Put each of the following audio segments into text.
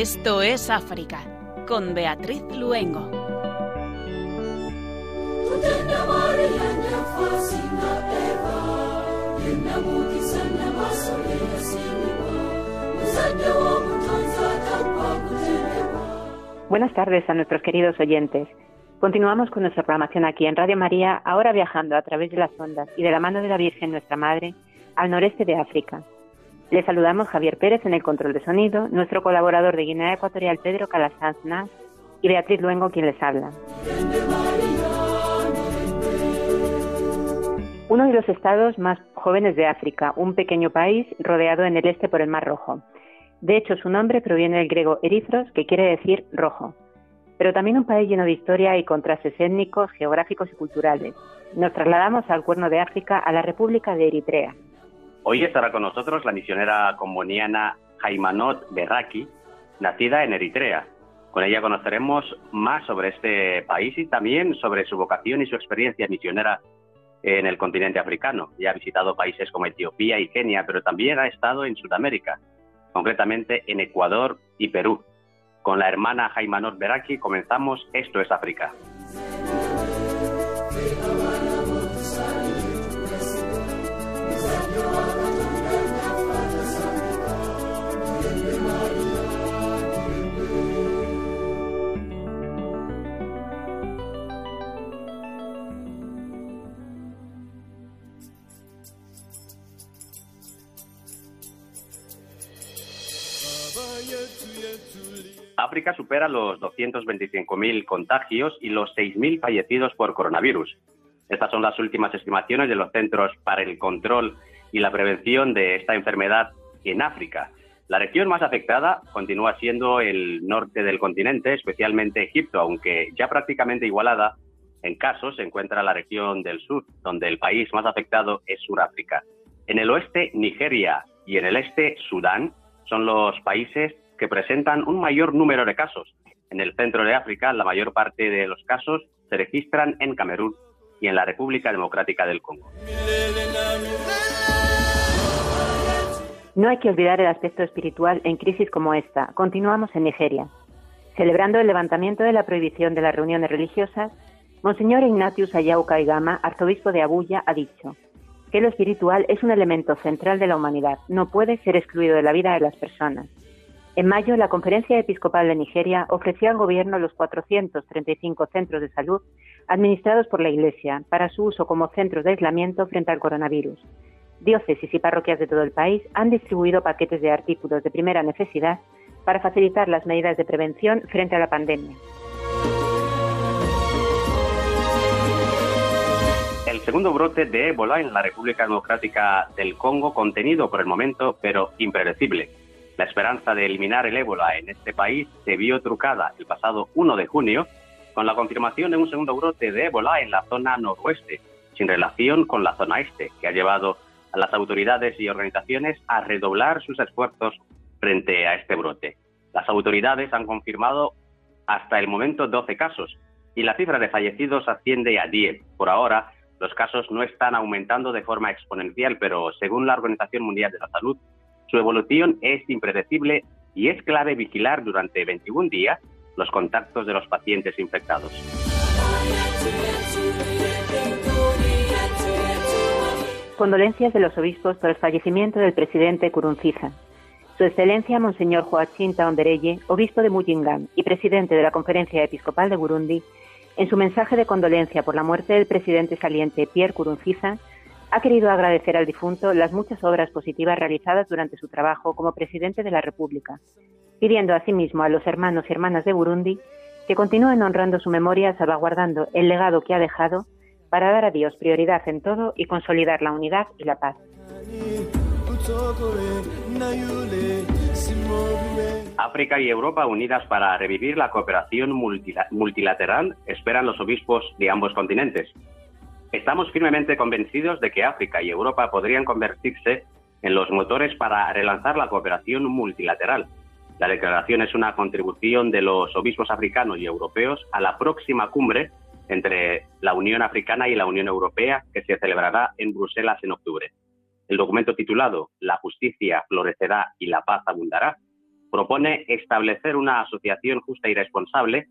Esto es África, con Beatriz Luengo. Buenas tardes a nuestros queridos oyentes. Continuamos con nuestra programación aquí en Radio María, ahora viajando a través de las ondas y de la mano de la Virgen nuestra Madre al noreste de África. Le saludamos Javier Pérez en el control de sonido, nuestro colaborador de Guinea Ecuatorial Pedro Calasanz y Beatriz Luengo quien les habla. Uno de los estados más jóvenes de África, un pequeño país rodeado en el este por el Mar Rojo. De hecho, su nombre proviene del griego erizros, que quiere decir rojo. Pero también un país lleno de historia y contrastes étnicos, geográficos y culturales. Nos trasladamos al cuerno de África, a la República de Eritrea. Hoy estará con nosotros la misionera comboniana Jaimanot Berraki, nacida en Eritrea. Con ella conoceremos más sobre este país y también sobre su vocación y su experiencia misionera en el continente africano. Ya ha visitado países como Etiopía y Kenia, pero también ha estado en Sudamérica, concretamente en Ecuador y Perú. Con la hermana Jaimanot Beraki comenzamos Esto es África. África supera los 225.000 contagios y los 6.000 fallecidos por coronavirus. Estas son las últimas estimaciones de los Centros para el Control y la Prevención de esta enfermedad en África. La región más afectada continúa siendo el norte del continente, especialmente Egipto, aunque ya prácticamente igualada en casos se encuentra la región del sur, donde el país más afectado es Sudáfrica. En el oeste, Nigeria y en el este, Sudán, son los países que presentan un mayor número de casos. En el centro de África, la mayor parte de los casos se registran en Camerún y en la República Democrática del Congo. No hay que olvidar el aspecto espiritual en crisis como esta. Continuamos en Nigeria. Celebrando el levantamiento de la prohibición de las reuniones religiosas, Monseñor Ignatius Ayau Kaigama, arzobispo de Abuya, ha dicho que lo espiritual es un elemento central de la humanidad, no puede ser excluido de la vida de las personas. En mayo, la Conferencia Episcopal de Nigeria ofreció al Gobierno los 435 centros de salud administrados por la Iglesia para su uso como centros de aislamiento frente al coronavirus. Diócesis y parroquias de todo el país han distribuido paquetes de artículos de primera necesidad para facilitar las medidas de prevención frente a la pandemia. El segundo brote de ébola en la República Democrática del Congo, contenido por el momento, pero impredecible. La esperanza de eliminar el ébola en este país se vio trucada el pasado 1 de junio con la confirmación de un segundo brote de ébola en la zona noroeste, sin relación con la zona este, que ha llevado a las autoridades y organizaciones a redoblar sus esfuerzos frente a este brote. Las autoridades han confirmado hasta el momento 12 casos y la cifra de fallecidos asciende a 10. Por ahora, los casos no están aumentando de forma exponencial, pero según la Organización Mundial de la Salud, su evolución es impredecible y es clave vigilar durante 21 días los contactos de los pacientes infectados. Condolencias de los obispos por el fallecimiento del presidente Kurunziza. Su Excelencia Monseñor Joachim Taondereye, obispo de Muyingan y presidente de la Conferencia Episcopal de Burundi, en su mensaje de condolencia por la muerte del presidente saliente Pierre Kurunziza, ha querido agradecer al difunto las muchas obras positivas realizadas durante su trabajo como presidente de la República, pidiendo asimismo a los hermanos y hermanas de Burundi que continúen honrando su memoria, salvaguardando el legado que ha dejado para dar a Dios prioridad en todo y consolidar la unidad y la paz. África y Europa unidas para revivir la cooperación multilateral, esperan los obispos de ambos continentes. Estamos firmemente convencidos de que África y Europa podrían convertirse en los motores para relanzar la cooperación multilateral. La declaración es una contribución de los obispos africanos y europeos a la próxima cumbre entre la Unión Africana y la Unión Europea que se celebrará en Bruselas en octubre. El documento titulado La justicia florecerá y la paz abundará propone establecer una asociación justa y responsable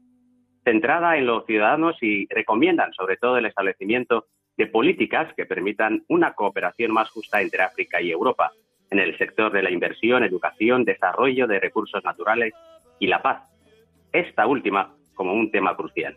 centrada en los ciudadanos y recomiendan sobre todo el establecimiento de políticas que permitan una cooperación más justa entre África y Europa en el sector de la inversión, educación, desarrollo de recursos naturales y la paz. Esta última como un tema crucial.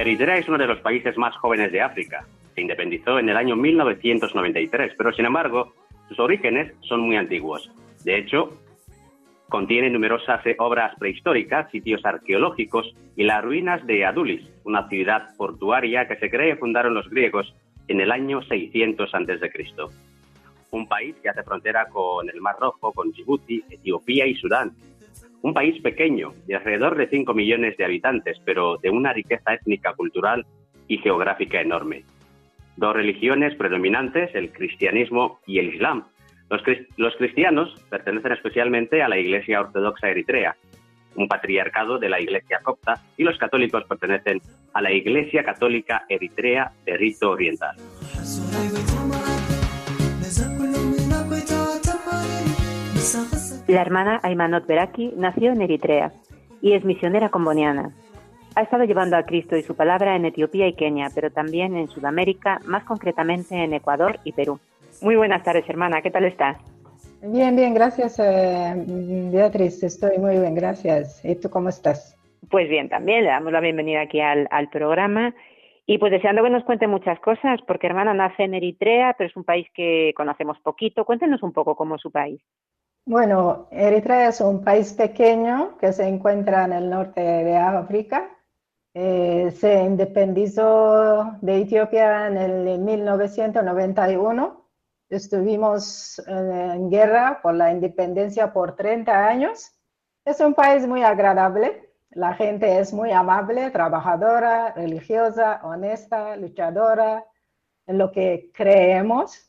Eritrea es uno de los países más jóvenes de África. Se independizó en el año 1993, pero sin embargo, sus orígenes son muy antiguos. De hecho, contiene numerosas obras prehistóricas, sitios arqueológicos y las ruinas de Adulis, una ciudad portuaria que se cree fundaron los griegos en el año 600 a.C. Un país que hace frontera con el Mar Rojo, con Djibouti, Etiopía y Sudán, un país pequeño, de alrededor de 5 millones de habitantes, pero de una riqueza étnica, cultural y geográfica enorme. Dos religiones predominantes, el cristianismo y el islam. Los, cristianos pertenecen especialmente a la Iglesia Ortodoxa Eritrea, un patriarcado de la Iglesia copta, y los católicos pertenecen a la Iglesia Católica Eritrea de rito oriental. La hermana Aymanot Beraki nació en Eritrea y es misionera comboniana. Ha estado llevando a Cristo y su palabra en Etiopía y Kenia, pero también en Sudamérica, más concretamente en Ecuador y Perú. Muy buenas tardes, hermana. ¿Qué tal estás? Bien, bien, gracias, eh, Beatriz. Estoy muy bien, gracias. ¿Y tú cómo estás? Pues bien, también le damos la bienvenida aquí al, al programa. Y pues deseando que nos cuente muchas cosas, porque hermana nace en Eritrea, pero es un país que conocemos poquito. Cuéntenos un poco cómo es su país. Bueno, Eritrea es un país pequeño que se encuentra en el norte de África. Eh, se independizó de Etiopía en el 1991. Estuvimos en guerra por la independencia por 30 años. Es un país muy agradable. La gente es muy amable, trabajadora, religiosa, honesta, luchadora en lo que creemos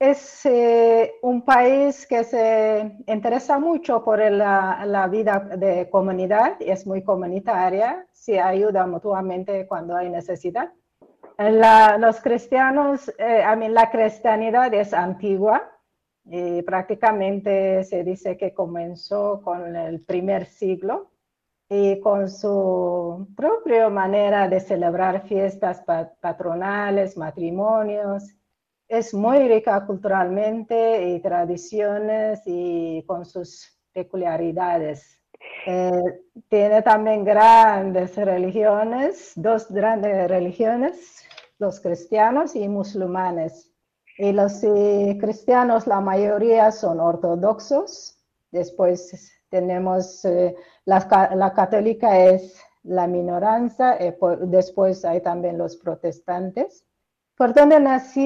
es eh, un país que se interesa mucho por la, vida de comunidad, y es muy comunitaria, se ayuda mutuamente cuando hay necesidad. los cristianos, eh, a mí la cristianidad es antigua, y prácticamente se dice que comenzó con el primer siglo y con su propia manera de celebrar fiestas patronales, matrimonios, es muy rica culturalmente y tradiciones y con sus peculiaridades. Eh, tiene también grandes religiones, dos grandes religiones, los cristianos y musulmanes. Y los eh, cristianos, la mayoría son ortodoxos. Después tenemos eh, la, la, católica es la minoranza, después hay también los protestantes. Por donde nací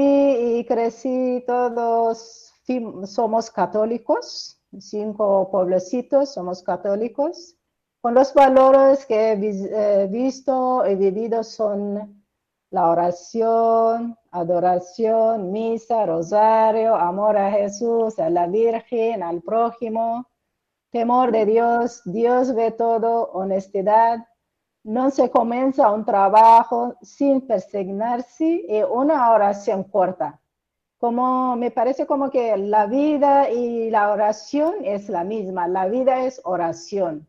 y crecí, todos somos católicos, cinco pueblecitos somos católicos. Con los valores que he eh, visto y vivido son la oración, adoración, misa, rosario, amor a Jesús, a la Virgen, al prójimo, temor de Dios, Dios ve todo, honestidad, no se comienza un trabajo sin persignarse y una oración corta. Como me parece como que la vida y la oración es la misma. La vida es oración.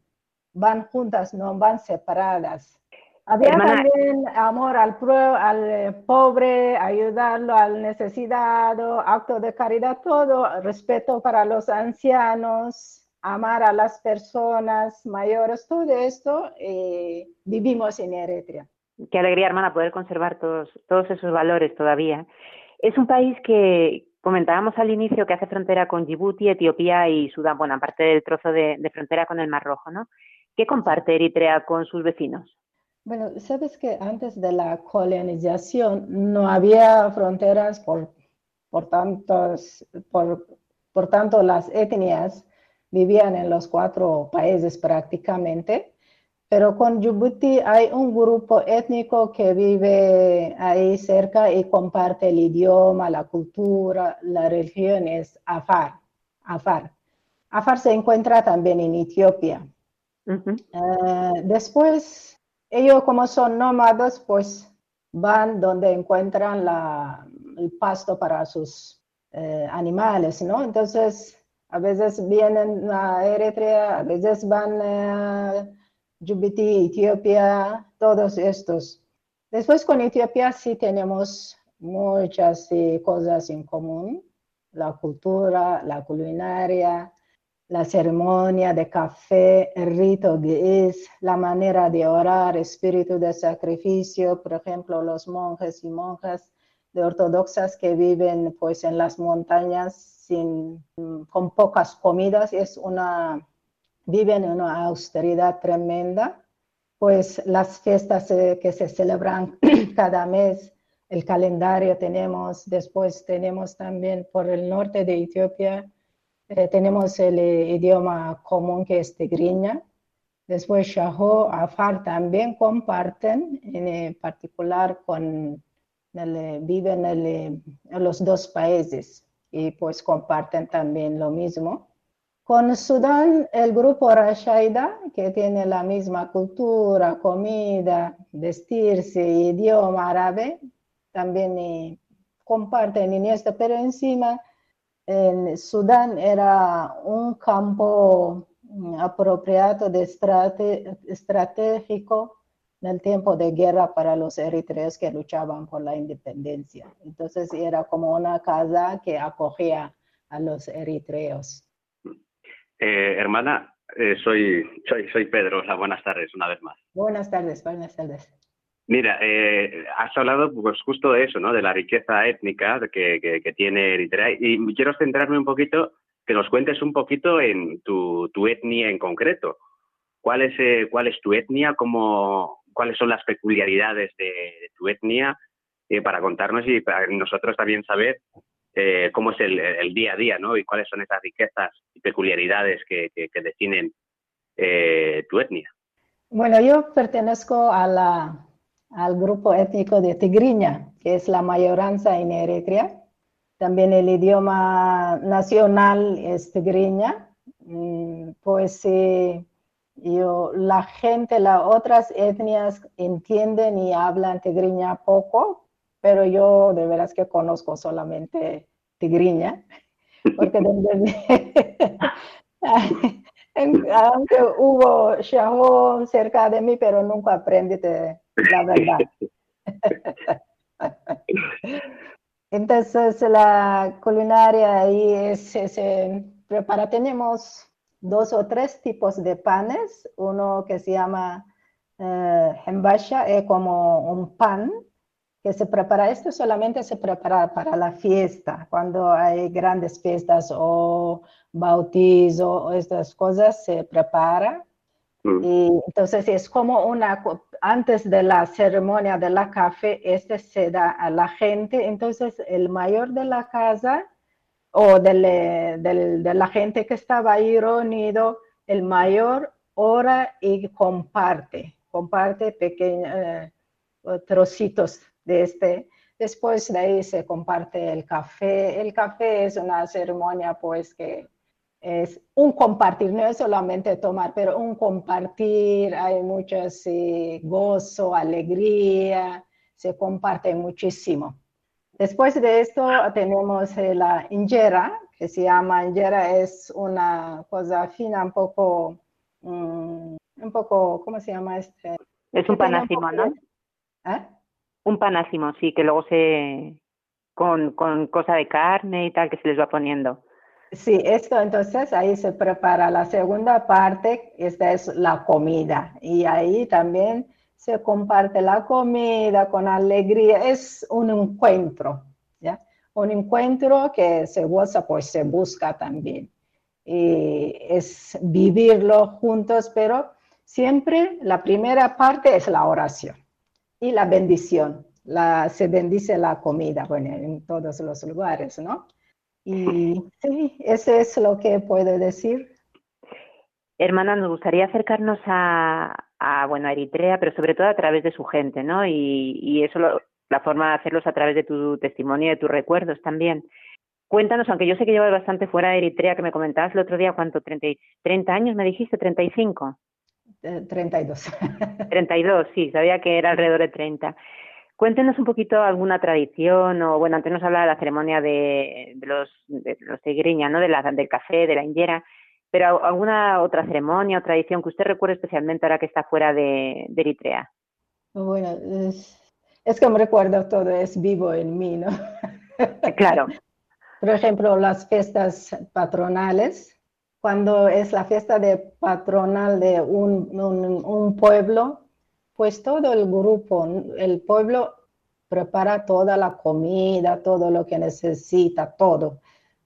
Van juntas, no van separadas. Había también amor al, al eh, pobre, ayudarlo al necesitado, acto de caridad, todo, respeto para los ancianos, amar a las personas mayores, todo esto eh, vivimos en Eritrea. Qué alegría, hermana, poder conservar todos, todos esos valores todavía. Es un país que comentábamos al inicio que hace frontera con Djibouti, Etiopía y Sudán, bueno, aparte del trozo de, de frontera con el Mar Rojo, ¿no? ¿Qué comparte Eritrea con sus vecinos? Bueno, sabes que antes de la colonización no había fronteras por, por, tantos, por, por tanto las etnias vivían en los cuatro países prácticamente, pero con Djibouti hay un grupo étnico que vive ahí cerca y comparte el idioma, la cultura, la religión, es Afar. Afar. Afar se encuentra también en Etiopía. Eh, después, ellos como son nómadas, pues van donde encuentran la, el pasto para sus eh, animales, ¿no? Entonces, a veces vienen a Eritrea, a veces van a Djibouti, Etiopía, todos estos. Después con Etiopía sí tenemos muchas cosas en común, la cultura, la culinaria, la ceremonia de café, el rito es la manera de orar, espíritu de sacrificio, por ejemplo, los monjes y monjas de ortodoxas que viven pues en las montañas sin, con pocas comidas, es una, viven en una austeridad tremenda, pues las fiestas que se celebran cada mes, el calendario tenemos, después tenemos también por el norte de Etiopía, eh, tenemos el eh, idioma común que es tigriña, después Shaho, Afar también comparten, en eh, particular con, viven en los dos países y pues comparten también lo mismo. Con Sudán, el grupo Rashaida, que tiene la misma cultura, comida, vestirse, idioma árabe, también comparten en esto, pero encima en Sudán era un campo mm, apropiado de estratégico el tiempo de guerra para los eritreos que luchaban por la independencia. Entonces era como una casa que acogía a los eritreos. Eh, hermana, eh, soy, soy, soy Pedro. buenas tardes una vez más. Buenas tardes, buenas tardes. Mira, eh, has hablado pues justo de eso, ¿no? De la riqueza étnica que, que, tiene Eritrea y quiero centrarme un poquito, que nos cuentes un poquito en tu, tu etnia en concreto. ¿Cuál es, ¿Cuál es tu etnia? ¿Cómo, cuáles son las peculiaridades de, tu etnia eh, para contarnos y para nosotros también saber eh, cómo es el, día a día, ¿no? Y cuáles son esas riquezas y peculiaridades que, definen eh, tu etnia. Bueno, yo pertenezco a la, al grupo étnico de Tigriña, que es la mayoranza en Eritrea. También el idioma nacional es Tigriña. Mm, pues yo, la gente, las otras etnias entienden y hablan tigriña poco, pero yo de veras que conozco solamente tigriña, porque aunque hubo shahón cerca de mí, pero nunca aprendí la verdad. Entonces la culinaria ahí es, prepara, tenemos dos o tres tipos de panes. Uno que se llama eh, es como un pan que se prepara. Esto solamente se prepara para la fiesta, cuando hay grandes fiestas o bautizo o estas cosas se prepara. Mm. Y entonces es como una, antes de la ceremonia de la café, este se da a la gente. Entonces el mayor de la casa o eh, de la gente que estaba ahí reunido, el mayor ora y comparte, comparte pequeños eh, trocitos de este. Después de ahí se comparte el café. El café es una ceremonia pues que es un compartir, no es solamente tomar, pero un compartir, hay mucho gozo, alegría, se comparte muchísimo. Después de esto tenemos eh, la injera, que se llama injera, es una cosa fina, un poco, mm, un poco, ¿cómo se llama este? Es un panásimo, ¿no? ¿Eh? Un panásimo, sí, que luego se... Con, con cosa de carne y tal que se les va poniendo. Sí, esto entonces ahí se prepara la segunda parte, esta es la comida y ahí también se comparte la comida con alegría, es un encuentro, ¿ya? Un encuentro que se goza, pues se busca también. Y es vivirlo juntos, pero siempre la primera parte es la oración y la bendición. La, se bendice la comida, bueno, en todos los lugares, ¿no? Y sí, eso es lo que puedo decir. Hermana, nos gustaría acercarnos a, a, bueno, a Eritrea, pero sobre todo a través de su gente, ¿no? Y, y eso, la forma de hacerlos a través de tu testimonio y de tus recuerdos también. Cuéntanos, aunque yo sé que llevas bastante fuera de Eritrea, que me comentabas el otro día, ¿cuánto? ¿30, 30 años me dijiste? ¿35? 32. 32, sí, sabía que era alrededor de 30. Cuéntenos un poquito alguna tradición, o bueno, antes nos hablaba de la ceremonia de, de los, de los tigriña, ¿no? De la, del café, de la injera, pero alguna otra ceremonia o tradición que usted recuerde especialmente ahora que está fuera de, de Eritrea. Bueno, es, es, que me recuerdo todo, es vivo en mí, ¿no? Claro. Por ejemplo, las fiestas patronales, cuando es la fiesta de patronal de un, un, un pueblo, pues todo el grupo, el pueblo prepara toda la comida, todo lo que necesita, todo.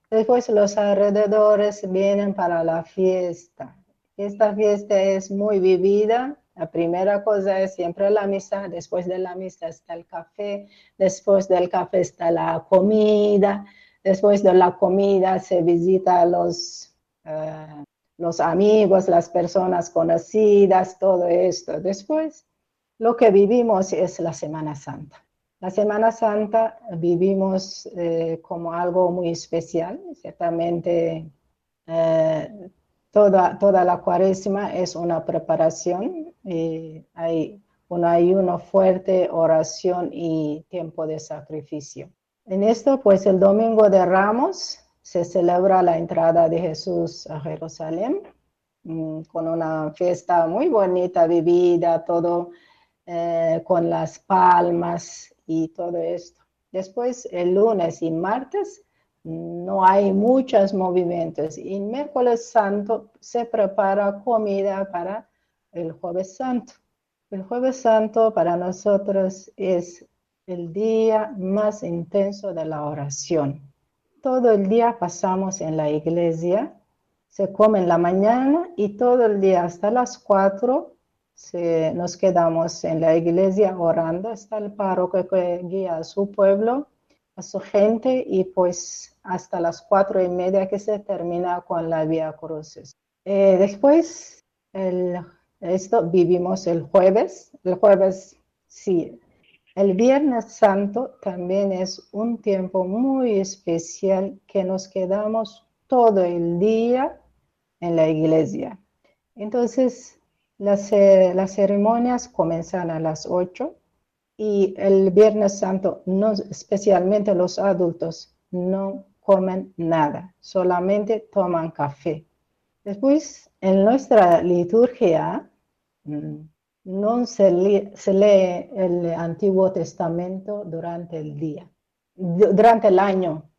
Después los alrededores vienen para la fiesta. Esta fiesta es muy vivida. La primera cosa es siempre la misa, después de la misa está el café, después del café está la comida, después de la comida se visita los, uh, los amigos, las personas conocidas, todo esto. Después lo que vivimos es la Semana Santa. La Semana Santa vivimos eh, como algo muy especial, ciertamente eh, toda, toda la cuaresma es una preparación, hay un ayuno fuerte, oración y tiempo de sacrificio. En esto, pues el domingo de Ramos se celebra la entrada de Jesús a Jerusalén mm, con una fiesta muy bonita, vivida, todo eh, con las palmas y todo esto. Después, el lunes y martes, no hay muchos movimientos. Y miércoles santo se prepara comida para el jueves santo. El jueves santo para nosotros es el día más intenso de la oración. Todo el día pasamos en la iglesia, se come en la mañana y todo el día hasta las 4 nos quedamos en la iglesia orando, está el párroco que guía a su pueblo, a su gente y pues hasta las cuatro y media que se termina con la Vía Cruces. Eh, después, esto vivimos el jueves, el jueves sí. El Viernes Santo también es un tiempo muy especial que nos quedamos todo el día en la iglesia. Entonces, las, las ceremonias comienzan a las 8 y el Viernes Santo, no, especialmente los adultos, no comen nada, solamente toman café. Después, en nuestra liturgia, mm, no se lee, se lee, el Antiguo Testamento durante el día, durante el año,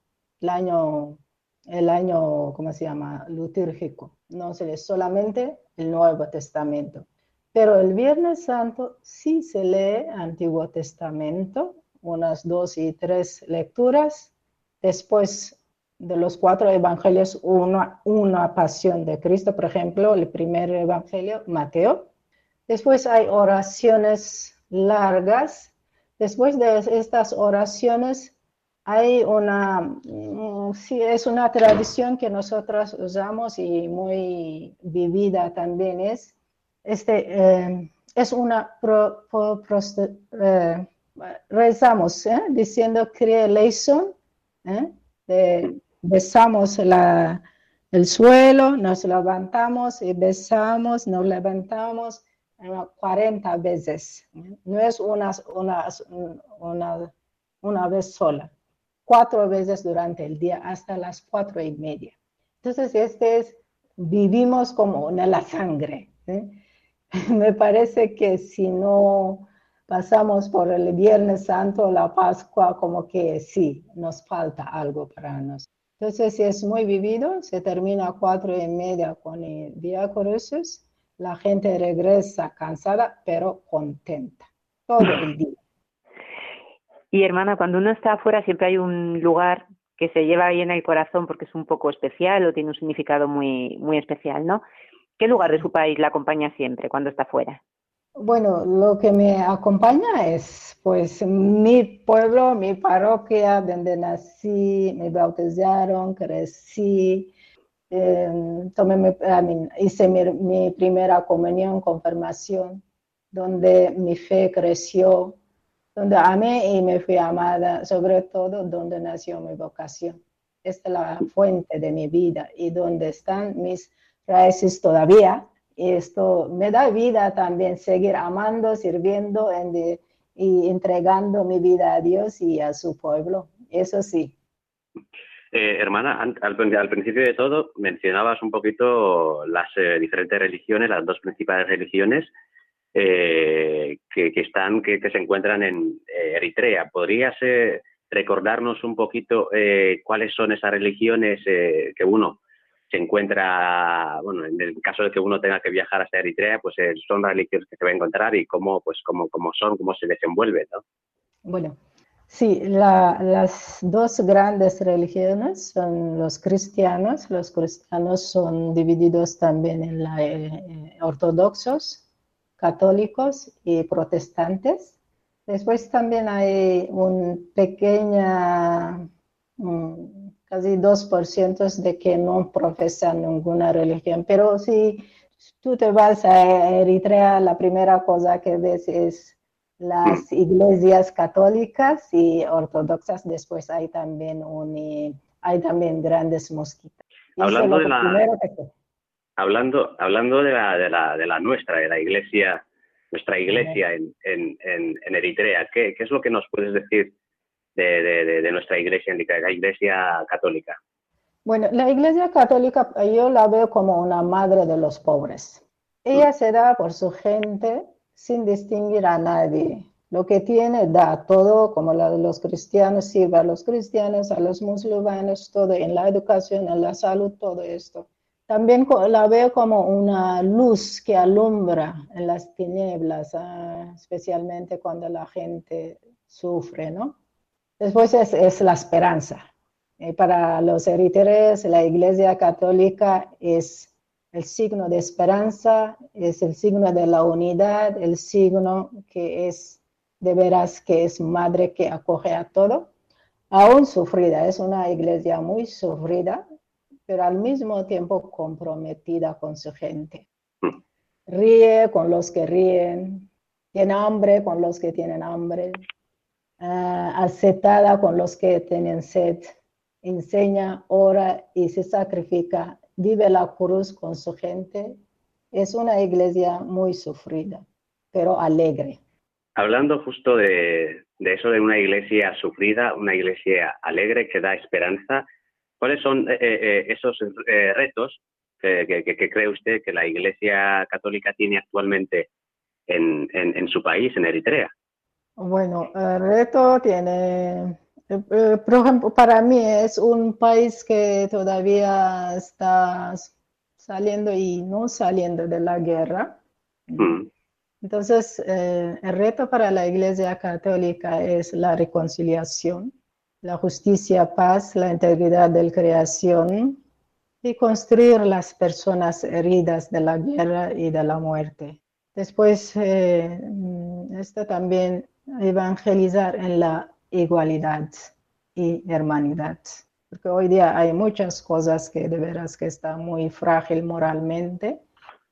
el año, el año, ¿cómo se llama? Litúrgico. No se lee solamente el Nuevo Testamento. Pero el Viernes Santo sí se lee Antiguo Testamento, unas dos y tres lecturas. Después de los cuatro evangelios, una, una pasión de Cristo, por ejemplo, el primer evangelio, Mateo. Después hay oraciones largas. Después de estas oraciones hay una, mm, sí, es una tradición que nosotros usamos y muy vivida también es, este, eh, es una, pro, eh, rezamos ¿eh? diciendo creation, ¿eh? besamos la, el suelo, nos levantamos y besamos, nos levantamos 40 veces. No es una, una, una, una vez sola cuatro veces durante el día hasta las cuatro y media. Entonces, este es, vivimos como en la sangre. me parece que si no pasamos por el Viernes Santo, la Pascua, como que sí, nos falta algo para nosotros. Entonces, si es muy vivido, se termina a cuatro y media con el día Cruces, la gente regresa cansada, pero contenta, todo el día. Y hermana, cuando uno está afuera siempre hay un lugar que se lleva ahí en el corazón porque es un poco especial o tiene un significado muy, muy especial, ¿no? ¿Qué lugar de su país la acompaña siempre cuando está fuera? Bueno, lo que me acompaña es pues mi pueblo, mi parroquia, donde nací, me bautizaron, crecí, eh, tomé mi, hice mi, primera comunión, confirmación, donde mi fe creció, donde amé y me fui amada, sobre todo donde nació mi vocación. Esta es la fuente de mi vida y donde están mis raíces todavía esto me da vida también seguir amando, sirviendo y entregando mi vida a Dios y a su pueblo. Eso sí. Eh, hermana, al, principio de todo mencionabas un poquito las eh, diferentes religiones, las dos principales religiones eh, que, están, que, se encuentran en Eritrea. ¿Podrías recordarnos un poquito cuáles son esas religiones que uno se encuentra, bueno, en el caso de que uno tenga que viajar hasta Eritrea, pues eh, son religiones que se va a encontrar y cómo, pues, cómo, cómo son, cómo se desenvuelven, ¿no? Bueno, sí, las dos grandes religiones son los cristianos. Los cristianos son divididos también en la, eh, eh, ortodoxos, católicos y protestantes. Después también hay un pequeña casi 2% de que no profesan ninguna religión. Pero si tú te vas a Eritrea, la primera cosa que ves es las iglesias católicas y ortodoxas. Después hay también, un, hay también grandes mosquitas. Hablando de, la, hablando, hablando de la, de la, de la nuestra, de la iglesia, nuestra iglesia en, en, en, Eritrea, ¿qué, ¿qué es lo que nos puedes decir de, nuestra iglesia, la iglesia católica? Bueno, la iglesia católica yo la veo como una madre de los pobres. Ella se da por su gente sin distinguir a nadie. Lo que tiene da todo, como la de los cristianos, sirve a los cristianos, a los musulmanes, todo en la educación, en la salud, todo esto. También la veo como una luz que alumbra en las tinieblas, ah, especialmente cuando la gente sufre, ¿no? Después es, la esperanza. Para los eritreos, la Iglesia Católica es el signo de esperanza, es el signo de la unidad, el signo que es de veras que es madre que acoge a todo, aún sufrida, es una iglesia muy sufrida, pero al mismo tiempo comprometida con su gente. Ríe con los que ríen, tiene hambre con los que tienen hambre, uh, aceptada con los que tienen sed, enseña, ora y se sacrifica, vive la cruz con su gente. Es una iglesia muy sufrida, pero alegre. Hablando justo de, eso de una iglesia sufrida, una iglesia alegre que da esperanza, ¿cuáles son eh, eh, esos retos que, cree usted que la Iglesia Católica tiene actualmente en su país, en Eritrea? Bueno, el reto tiene, eh, eh, por ejemplo, para mí es un país que todavía está saliendo y no saliendo de la guerra. Mm. Entonces, eh, el reto para la Iglesia Católica es la reconciliación, la justicia, paz, la integridad de la creación y construir las personas heridas de la guerra y de la muerte. Después, mm, esto también evangelizar en la igualdad y hermanidad. Porque hoy día hay muchas cosas que de veras que están muy frágil moralmente,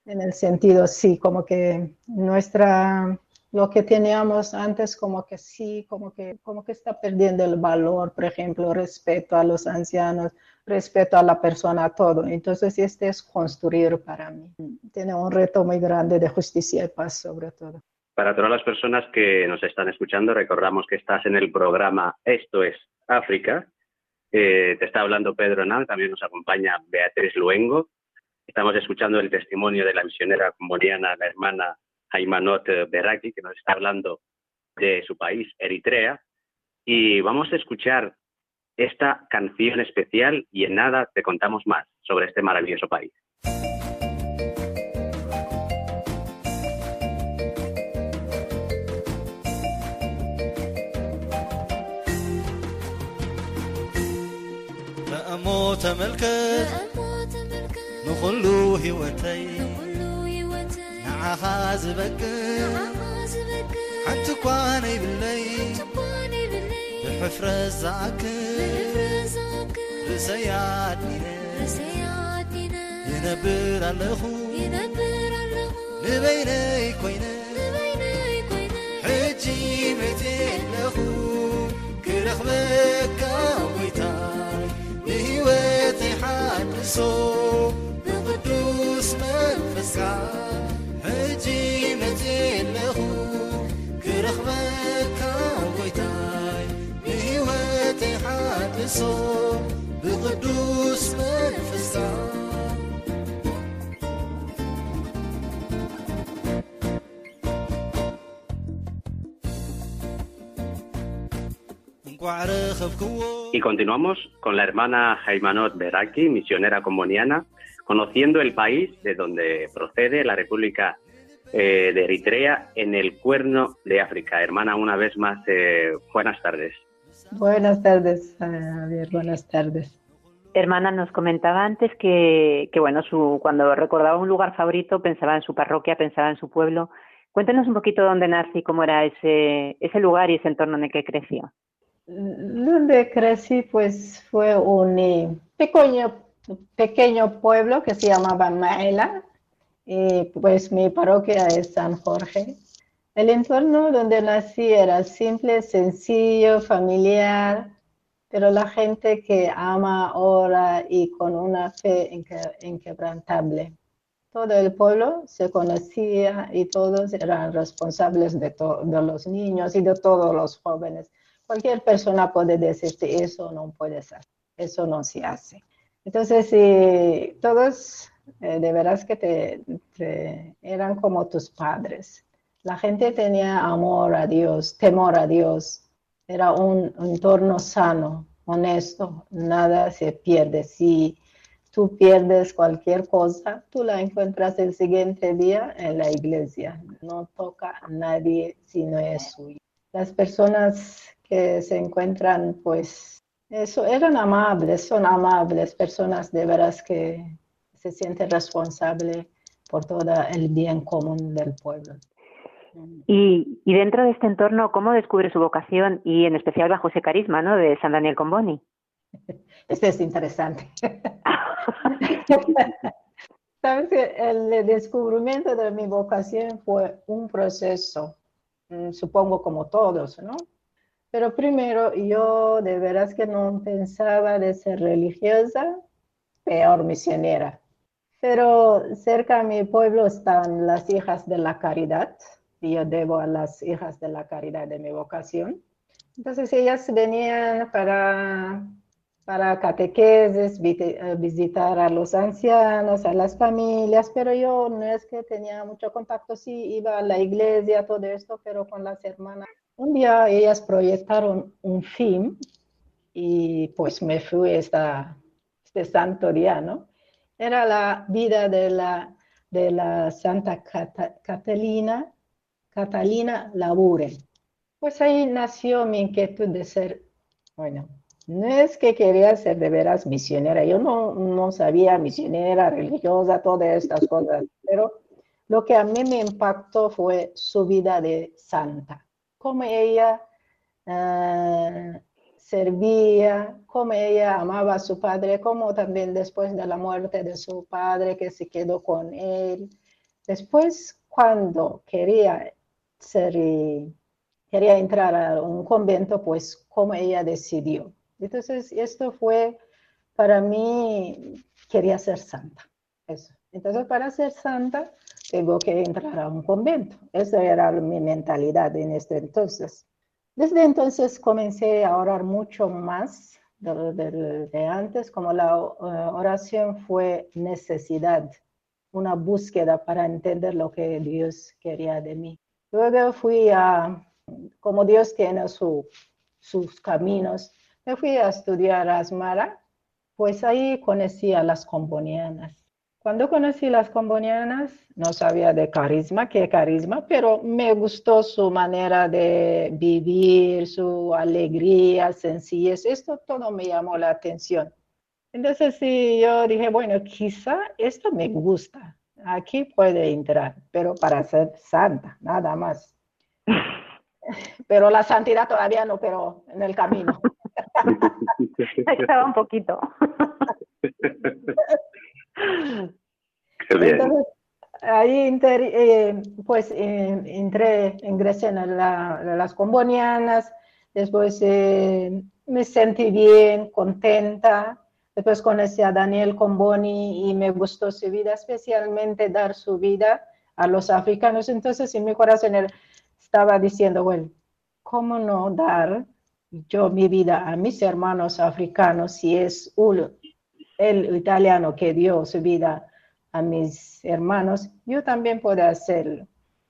en el sentido, sí, como que nuestra, lo que teníamos antes, como que sí, como que, como que está perdiendo el valor, por ejemplo, respeto a los ancianos, respeto a la persona, todo. Entonces, este es construir para mí. Tiene un reto muy grande de justicia y paz, sobre todo. Para todas las personas que nos están escuchando, recordamos que estás en el programa Esto es África. Eh, te está hablando Pedro Nal, también nos acompaña Beatriz Luengo. Estamos escuchando el testimonio de la misionera comboniana, la hermana Aymanot Beraki, que nos está hablando de su país, Eritrea. Y vamos a escuchar esta canción especial y en nada te contamos más sobre este maravilloso país. ንኩሉ ህይወተይ ንዓኻ ዝበቅዕ ሓንቲ እኳ ነይብለይ ብሕፍረት ዝኣክል ርእሰይ ኣድኒነ ይነብር ኣለኹ ንበይነይ ኮይነ ሕጂ መቴ ኣለኹ ክረኽበካ ጎይታይ ንህይወተይ ሓድሶ ብቅዱስ መንፈስካ ሕጂ መቴ ኣለኹ ክረኽበካ ጎይታይ ንህይወተይ ሓድሶ ብቅዱስ መንፈስካ Y continuamos con la hermana Jaimanot Beraki, misionera comboniana, conociendo el país de donde procede la República eh, de Eritrea en el cuerno de África. Hermana, una vez más, eh, buenas tardes. Buenas tardes, Javier, buenas tardes. Hermana, nos comentaba antes que, que bueno, su, cuando recordaba un lugar favorito pensaba en su parroquia, pensaba en su pueblo. Cuéntenos un poquito dónde nace y cómo era ese, ese lugar y ese entorno en el que creció. Donde crecí, pues fue un eh, pequeño, pequeño pueblo que se llamaba Maela, y pues mi parroquia es San Jorge. El entorno donde nací era simple, sencillo, familiar, pero la gente que ama, ora y con una fe inquebrantable. Todo el pueblo se conocía y todos eran responsables de, de los niños y de todos los jóvenes. Cualquier persona puede decirte eso no puede ser, eso no se hace. Entonces, si todos eh, de veras que te, eran como tus padres. La gente tenía amor a Dios, temor a Dios. Era un entorno sano, honesto, nada se pierde. Si tú pierdes cualquier cosa, tú la encuentras el siguiente día en la iglesia. No toca a nadie si no es suyo. Las personas que se encuentran, pues, eso, eran amables, son amables, personas de veras que se sienten responsables por todo el bien común del pueblo. Y, y, dentro de este entorno, ¿cómo descubre su vocación y en especial bajo ese carisma ¿no? de San Daniel Comboni? Este es interesante. Sabes que el descubrimiento de mi vocación fue un proceso, supongo como todos, ¿no? Pero primero yo de veras que no pensaba de ser religiosa, peor misionera. Pero cerca de mi pueblo están las hijas de la caridad, y yo debo a las hijas de la caridad de mi vocación. Entonces ellas venían para, para catequesis, visitar a los ancianos, a las familias, pero yo no es que tenía mucho contacto, sí iba a la iglesia, todo esto, pero con las hermanas. Un día ellas proyectaron un film y pues me fui esta, este santo día, ¿no? Era la vida de la, de la Santa Catalina, Catalina Labure. Pues ahí nació mi inquietud de ser, bueno, no es que quería ser de veras misionera, yo no, no sabía misionera, religiosa, todas estas cosas, pero lo que a mí me impactó fue su vida de santa, cómo ella uh, servía, cómo ella amaba a su padre, como también después de la muerte de su padre que se quedó con él. Después, cuando quería ser, quería entrar a un convento, pues cómo ella decidió. Entonces, esto fue, para mí, quería ser santa. Eso. Entonces, para ser santa, tengo que entrar a un convento. Esa era mi mentalidad en este entonces. Desde entonces comencé a orar mucho más de, antes, como la eh, oración fue necesidad, una búsqueda para entender lo que Dios quería de mí. Luego fui a, como Dios tiene su- sus caminos, me fui a estudiar Asmara, pues ahí conocí a las combonianas. Cuando conocí las combonianas, no sabía de carisma, qué carisma, pero me gustó su manera de vivir, su alegría, sencillez, esto todo me llamó la atención. Entonces sí, yo dije, bueno, quizá esto me gusta, aquí puede entrar, pero para ser santa, nada más. Pero la santidad todavía no, pero en el camino. Estaba un poquito. Entonces, ahí eh, pues eh, entré, ingresé en la- las combonianas, después eh, me sentí bien, contenta, después conocí a Daniel Comboni y me gustó su vida, especialmente dar su vida a los africanos. Entonces en mi corazón estaba diciendo, bueno, ¿cómo no dar yo mi vida a mis hermanos africanos si es un- el italiano que dio su vida a mis hermanos, yo también puedo hacerlo.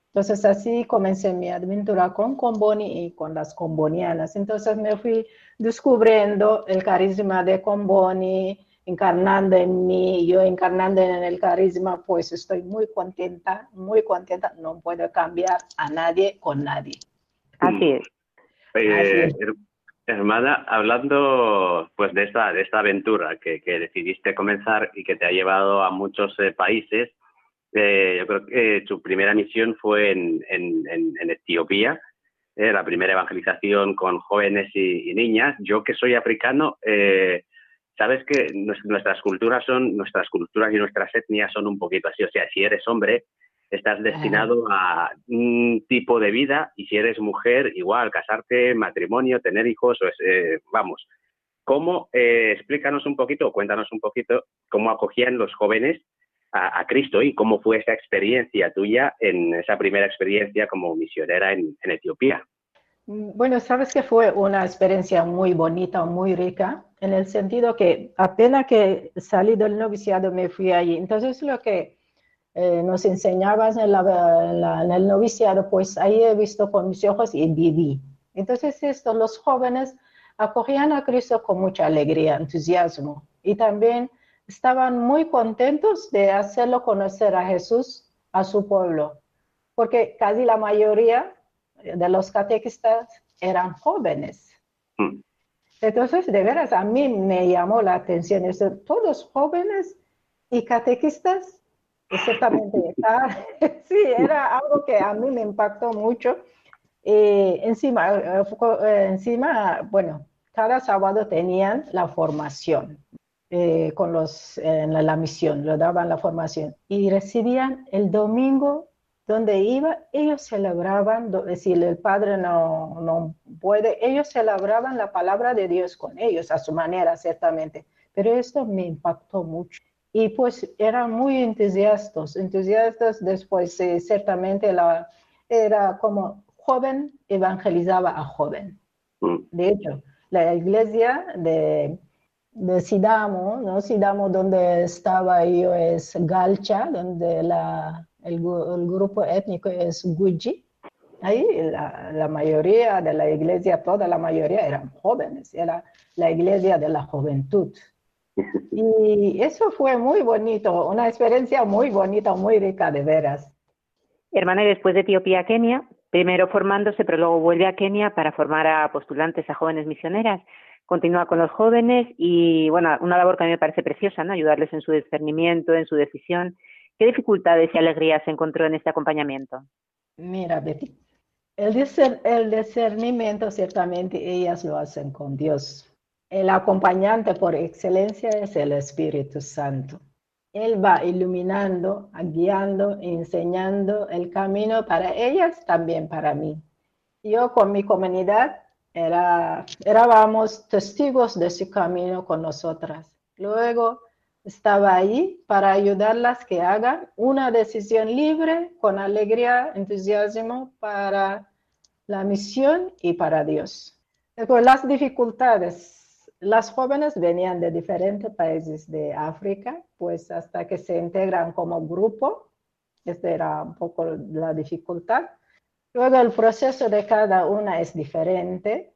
Entonces así comencé mi aventura con Comboni y con las combonianas. Entonces me fui descubriendo el carisma de Comboni, encarnando en mí, yo encarnando en el carisma, pues estoy muy contenta, muy contenta. No puedo cambiar a nadie con nadie. Así es. Eh, Así es. Her- hermana, hablando pues de esta, de esta aventura que, que decidiste comenzar y que te ha llevado a muchos eh, países, eh, yo creo que tu primera misión fue en, en- en- Etiopía, eh, la primera evangelización con jóvenes y, y niñas. Yo que soy africano, sabes que nues- nuestras culturas son, nuestras culturas y nuestras etnias son un poquito así. O sea, si eres hombre, estás destinado a un tipo de vida y si eres mujer, igual, casarte, matrimonio, tener hijos, eh, vamos. ¿Cómo, eh, explícanos un poquito, cuéntanos un poquito cómo acogían los jóvenes a, a Cristo y cómo fue esa experiencia tuya en esa primera experiencia como misionera en, en Etiopía? Bueno, sabes que fue una experiencia muy bonita, muy rica, en el sentido que apenas que salí del noviciado me fui allí. Entonces lo que eh, nos enseñabas en, la- en la- en el noviciado, pues ahí he visto con mis ojos y viví. Entonces esto, los jóvenes acogían a Cristo con mucha alegría, entusiasmo y también estaban muy contentos de hacerlo conocer a Jesús a su pueblo, porque casi la mayoría de los catequistas eran jóvenes. Mm. Entonces, de veras, a mí me llamó la atención eso, todos jóvenes y catequistas, exactamente. Sí, era algo que a mí me impactó mucho. Eh, encima, eh, eh, encima, bueno, cada sábado tenían la formación con los, en la, misión, lo daban la formación y recibían el domingo donde iba, ellos celebraban, si el padre no, no puede, ellos celebraban la palabra de Dios con ellos, a su manera, ciertamente. Pero esto me impactó mucho. Y pues eran muy entusiastas, entusiastas después, eh, ciertamente la, era como joven evangelizaba a joven. Mm. De hecho, la iglesia de, de Sidamo, ¿no? Sidamo donde estaba yo es Galcha, donde la, el, grupo étnico es Guji. Ahí la, la mayoría de la iglesia, toda la mayoría eran jóvenes, era la iglesia de la juventud. Y eso fue muy bonito, una experiencia muy bonita, muy rica de veras. Hermana, y después de Etiopía a Kenia, primero formándose, pero luego vuelve a Kenia para formar a postulantes, a jóvenes misioneras. Continúa con los jóvenes y, bueno, una labor que a mí me parece preciosa, ¿no? Ayudarles en su discernimiento, en su decisión. ¿Qué dificultades y alegrías se encontró en este acompañamiento? Mira, Betty, el discernimiento ciertamente ellas lo hacen con Dios. El acompañante por excelencia es el Espíritu Santo. Él va iluminando, guiando, enseñando el camino para ellas, también para mí. Yo con mi comunidad era, éramos testigos de ese camino con nosotras. Luego estaba ahí para ayudarlas que hagan una decisión libre, con alegría, entusiasmo para la misión y para Dios. Las dificultades las jóvenes venían de diferentes países de África, pues hasta que se integran como grupo, esta era un poco la dificultad. Luego el proceso de cada una es diferente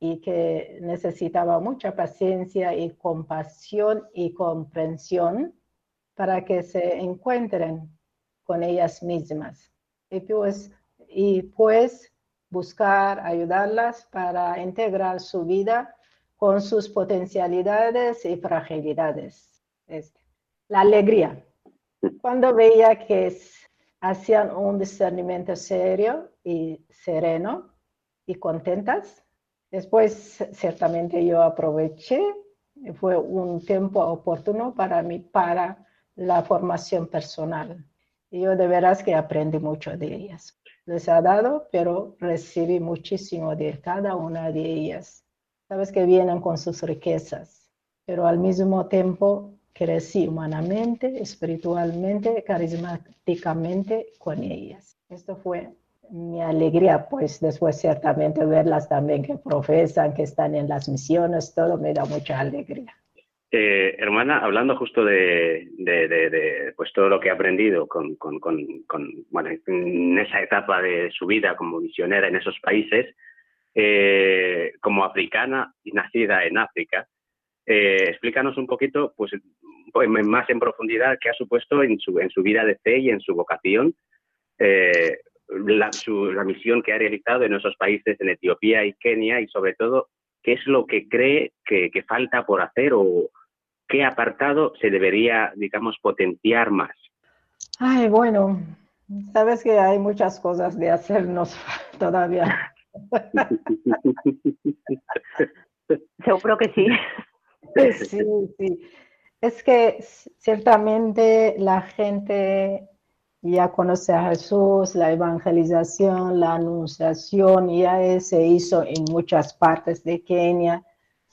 y que necesitaba mucha paciencia y compasión y comprensión para que se encuentren con ellas mismas. Y pues, y pues buscar ayudarlas para integrar su vida con sus potencialidades y fragilidades. La alegría. Cuando veía que hacían un discernimiento serio y sereno y contentas, después ciertamente yo aproveché, fue un tiempo oportuno para mí, para la formación personal. Y yo de veras que aprendí mucho de ellas. Les ha dado, pero recibí muchísimo de cada una de ellas. Sabes que vienen con sus riquezas, pero al mismo tiempo crecí humanamente, espiritualmente, carismáticamente con ellas. Esto fue mi alegría, pues después ciertamente verlas también que profesan, que están en las misiones, todo me da mucha alegría. Eh, hermana, hablando justo de, de, de, pues todo lo que ha aprendido con, con, con, bueno, en esa etapa de su vida como misionera en esos países, eh, como africana y nacida en África. Eh, explícanos un poquito, pues, más en profundidad, qué ha supuesto en su, en su vida de fe y en su vocación eh, la, la misión que ha realizado en esos países, en Etiopía y Kenia, y sobre todo, qué es lo que cree que, que falta por hacer o qué apartado se debería, digamos, potenciar más. Ay, bueno, sabes que hay muchas cosas de hacernos todavía Seguro que sí. Sí, sí. Es que ciertamente la gente ya conoce a Jesús, la evangelización, la anunciación ya se hizo en muchas partes de Kenia,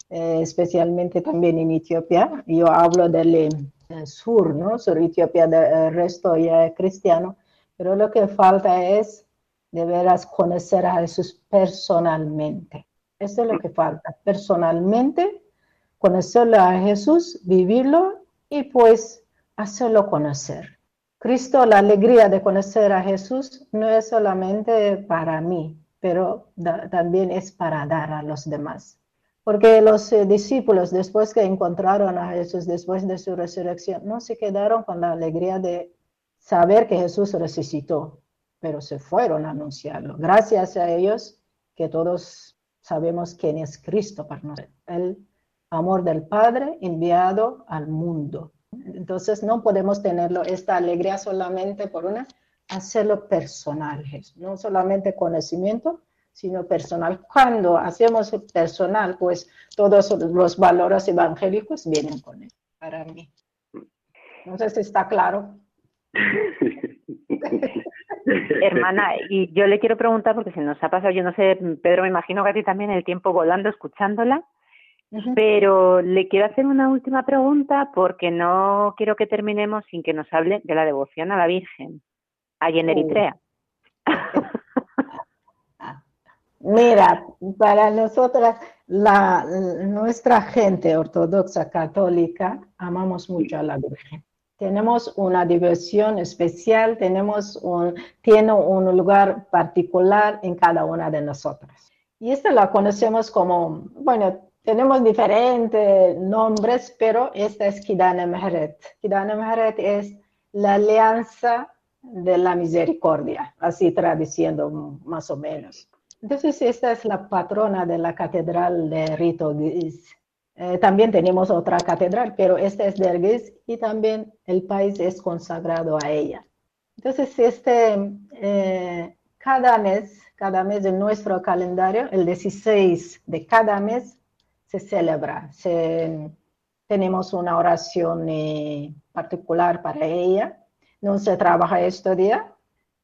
eh, especialmente también en Etiopía. Yo hablo del, eh, sur, ¿no? Sur Etiopía, el resto ya es cristiano, pero lo que falta es deberás conocer a Jesús personalmente. Eso es lo que falta, personalmente, conocerlo a Jesús, vivirlo y pues hacerlo conocer. Cristo, la alegría de conocer a Jesús no es solamente para mí, pero también es para dar a los demás. Porque los eh, discípulos, después que encontraron a Jesús, después de su resurrección, no se quedaron con la alegría de saber que Jesús resucitó, pero se fueron a anunciarlo. Gracias a ellos que todos sabemos quién es Cristo para nosotros, el amor del Padre enviado al mundo. Entonces no podemos tenerlo esta alegría solamente por una, hacerlo personal, no solamente conocimiento, sino personal. Cuando hacemos personal, pues todos los valores evangélicos vienen con él, para mí. Si está claro. Hermana, y yo le quiero preguntar, porque se nos ha pasado, yo no sé, Pedro, me imagino que a ti también el tiempo volando escuchándola, pero le quiero hacer una última pregunta porque no quiero que terminemos sin que nos hable de la devoción a la Virgen, allí en Eritrea. Mira, para nosotras, la, nuestra gente ortodoxa católica, amamos mucho a la Virgen tenemos una diversión especial, tenemos un, tiene un lugar particular en cada una de nosotras. Y esta la conocemos como, bueno, tenemos diferentes nombres, pero esta es Kidane Mehret. Kidane Mehret es la alianza de la misericordia, así traduciendo más o menos. Entonces, esta es la patrona de la catedral de Rito Giz. Eh, también tenemos otra catedral, pero esta es de Erguiz y también el país es consagrado a ella. Entonces, este, eh, cada mes, cada mes de nuestro calendario, el 16 de cada mes, se celebra. tenemos una oración eh, particular para ella. No se trabaja este día.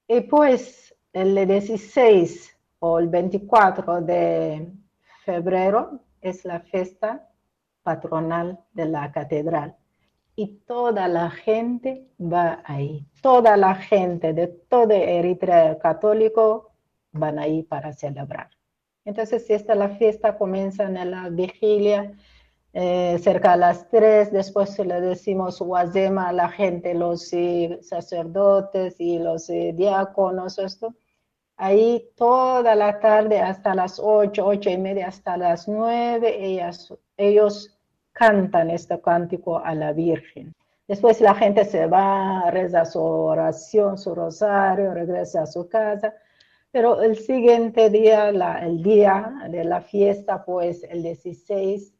Y pues el 16 o el 24 de febrero es la fiesta patronal de la catedral. Y toda la gente va ahí. Toda la gente de todo Eritrea católico van ahí para celebrar. Entonces, esta la fiesta comienza en la vigilia eh, cerca de las 3, después le decimos Wazema a la gente, los eh, sacerdotes y los eh, diáconos, esto. Ahí toda la tarde hasta las 8, 8 y media hasta las 9, ellas, ellos cantan este cántico a la Virgen. Después la gente se va, reza su oración, su rosario, regresa a su casa. Pero el siguiente día, el día de la fiesta, pues el 16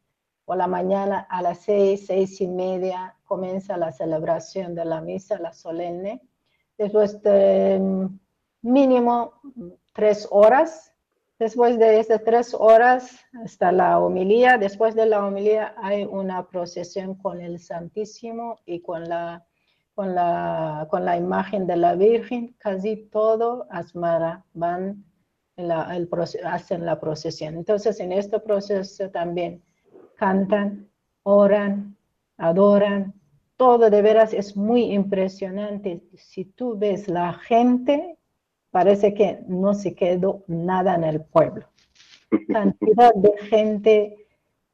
por la mañana a las seis, seis y media comienza la celebración de la misa, la solemne. Después de mm, mínimo tres horas. Después de esas tres horas hasta la homilía. Después de la homilía hay una procesión con el Santísimo y con la, con la, con la imagen de la Virgen. Casi todo Asmara van, la, el, hacen la procesión. Entonces en este proceso también cantan, oran, adoran, todo de veras es muy impresionante. Si tú ves la gente, parece que no se quedó nada en el pueblo. Cantidad de gente,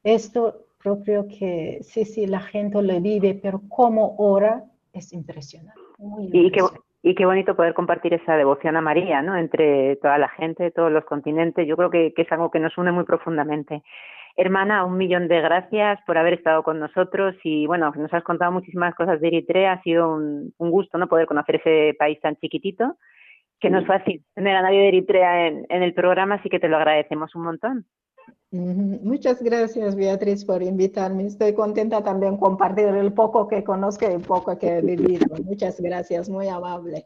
esto propio que sí, sí, la gente lo vive, pero como ora es impresionante. Y, qué, y qué bonito poder compartir esa devoción a María, ¿no? Entre toda la gente, de todos los continentes. Yo creo que, que es algo que nos une muy profundamente. Hermana, un millón de gracias por haber estado con nosotros y bueno, nos has contado muchísimas cosas de Eritrea, ha sido un, gusto no poder conocer ese país tan chiquitito, que no es fácil tener a nadie de Eritrea en, el programa, así que te lo agradecemos un montón. Muchas gracias, Beatriz, por invitarme. Estoy contenta también compartir el poco que conozco y el poco que he vivido. Muchas gracias, muy amable.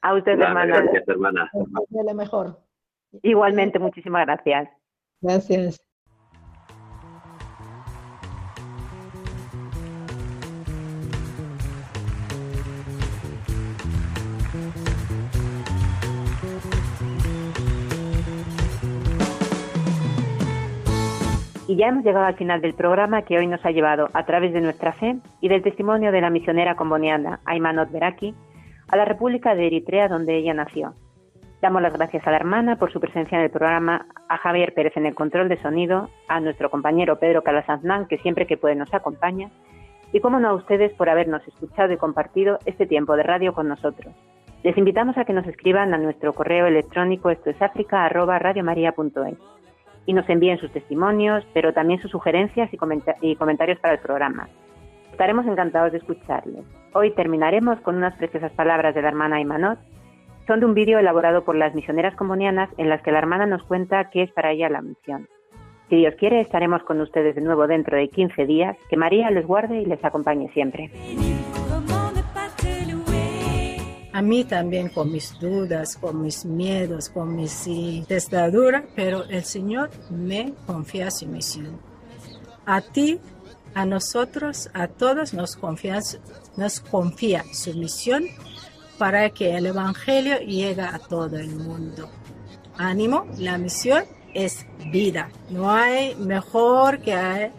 A usted, hermana. Gracias, hermana. mejor. Igualmente, muchísimas gracias. Gracias. Y ya hemos llegado al final del programa que hoy nos ha llevado, a través de nuestra fe y del testimonio de la misionera comboniana Aymanot Beraki, a la República de Eritrea donde ella nació. Damos las gracias a la hermana por su presencia en el programa, a Javier Pérez en el control de sonido, a nuestro compañero Pedro Calasanzán, que siempre que puede nos acompaña, y como no a ustedes por habernos escuchado y compartido este tiempo de radio con nosotros. Les invitamos a que nos escriban a nuestro correo electrónico esto es y nos envíen sus testimonios, pero también sus sugerencias y, comentarios para el programa. Estaremos encantados de escucharles. Hoy terminaremos con unas preciosas palabras de la hermana Imanot. Son de un vídeo elaborado por las misioneras combonianas en las que la hermana nos cuenta qué es para ella la misión. Si Dios quiere, estaremos con ustedes de nuevo dentro de 15 días. Que María les guarde y les acompañe siempre a mí también con mis dudas, con mis miedos, con mis testaduras, pero el Señor me confía su misión. A ti, a nosotros, a todos nos confía, su misión para que el Evangelio llegue a todo el mundo. Ánimo, la misión es vida. No hay mejor que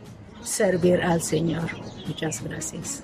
servir al Señor. Muchas gracias.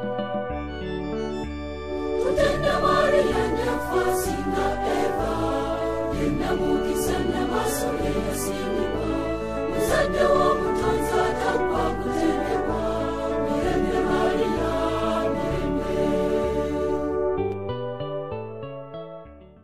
sina Eva linamukisa na masolela sinipa muzadde w'obutonzi atagwa kuterebwa